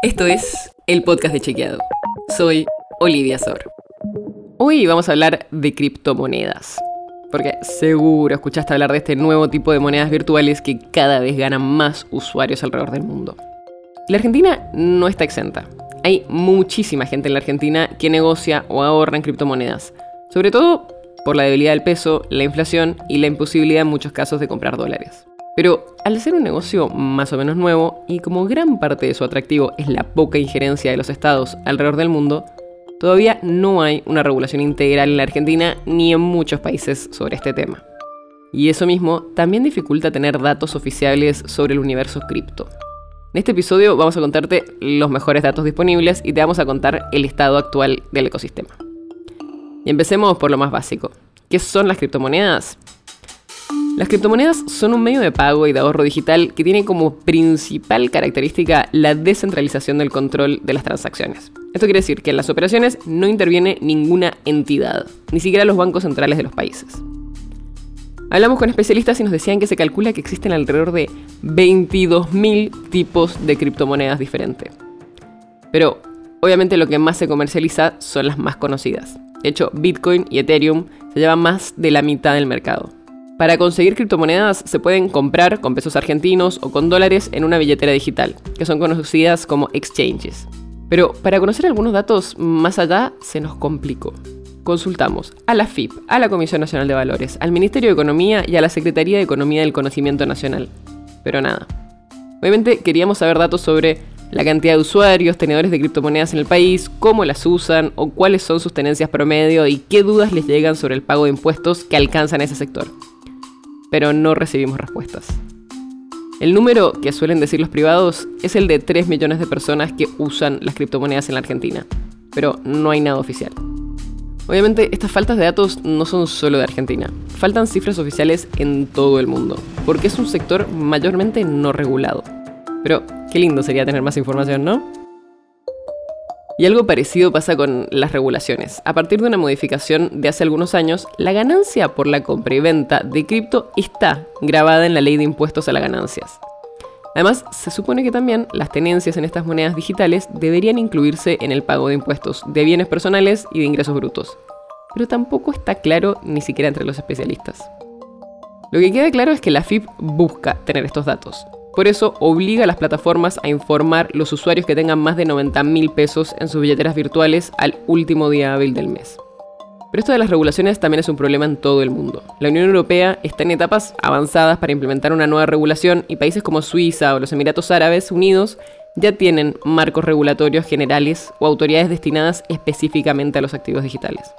Esto es el podcast de Chequeado. Soy Olivia Sor. Hoy vamos a hablar de criptomonedas. Porque seguro escuchaste hablar de este nuevo tipo de monedas virtuales que cada vez ganan más usuarios alrededor del mundo. La Argentina no está exenta. Hay muchísima gente en la Argentina que negocia o ahorra en criptomonedas. Sobre todo por la debilidad del peso, la inflación y la imposibilidad en muchos casos de comprar dólares. Pero al ser un negocio más o menos nuevo y como gran parte de su atractivo es la poca injerencia de los estados alrededor del mundo, todavía no hay una regulación integral en la Argentina ni en muchos países sobre este tema. Y eso mismo también dificulta tener datos oficiales sobre el universo cripto. En este episodio vamos a contarte los mejores datos disponibles y te vamos a contar el estado actual del ecosistema. Y empecemos por lo más básico. ¿Qué son las criptomonedas? Las criptomonedas son un medio de pago y de ahorro digital que tiene como principal característica la descentralización del control de las transacciones. Esto quiere decir que en las operaciones no interviene ninguna entidad, ni siquiera los bancos centrales de los países. Hablamos con especialistas y nos decían que se calcula que existen alrededor de 22.000 tipos de criptomonedas diferentes. Pero obviamente lo que más se comercializa son las más conocidas. De hecho, Bitcoin y Ethereum se llevan más de la mitad del mercado. Para conseguir criptomonedas se pueden comprar con pesos argentinos o con dólares en una billetera digital, que son conocidas como exchanges. Pero para conocer algunos datos más allá se nos complicó. Consultamos a la FIP, a la Comisión Nacional de Valores, al Ministerio de Economía y a la Secretaría de Economía del Conocimiento Nacional. Pero nada. Obviamente queríamos saber datos sobre la cantidad de usuarios, tenedores de criptomonedas en el país, cómo las usan o cuáles son sus tenencias promedio y qué dudas les llegan sobre el pago de impuestos que alcanzan ese sector pero no recibimos respuestas. El número que suelen decir los privados es el de 3 millones de personas que usan las criptomonedas en la Argentina, pero no hay nada oficial. Obviamente estas faltas de datos no son solo de Argentina, faltan cifras oficiales en todo el mundo, porque es un sector mayormente no regulado. Pero qué lindo sería tener más información, ¿no? Y algo parecido pasa con las regulaciones. A partir de una modificación de hace algunos años, la ganancia por la compra y venta de cripto está grabada en la ley de impuestos a las ganancias. Además, se supone que también las tenencias en estas monedas digitales deberían incluirse en el pago de impuestos de bienes personales y de ingresos brutos. Pero tampoco está claro ni siquiera entre los especialistas. Lo que queda claro es que la FIP busca tener estos datos, por eso obliga a las plataformas a informar los usuarios que tengan más de 90 mil pesos en sus billeteras virtuales al último día hábil del mes. Pero esto de las regulaciones también es un problema en todo el mundo. La Unión Europea está en etapas avanzadas para implementar una nueva regulación y países como Suiza o los Emiratos Árabes Unidos ya tienen marcos regulatorios generales o autoridades destinadas específicamente a los activos digitales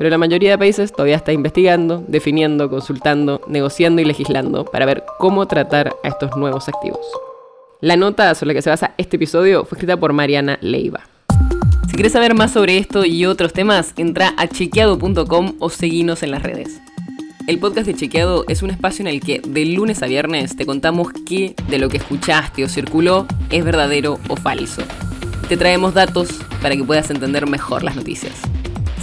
pero la mayoría de países todavía está investigando, definiendo, consultando, negociando y legislando para ver cómo tratar a estos nuevos activos. La nota sobre la que se basa este episodio fue escrita por Mariana Leiva. Si quieres saber más sobre esto y otros temas, entra a chequeado.com o seguinos en las redes. El podcast de Chequeado es un espacio en el que de lunes a viernes te contamos qué de lo que escuchaste o circuló es verdadero o falso. Te traemos datos para que puedas entender mejor las noticias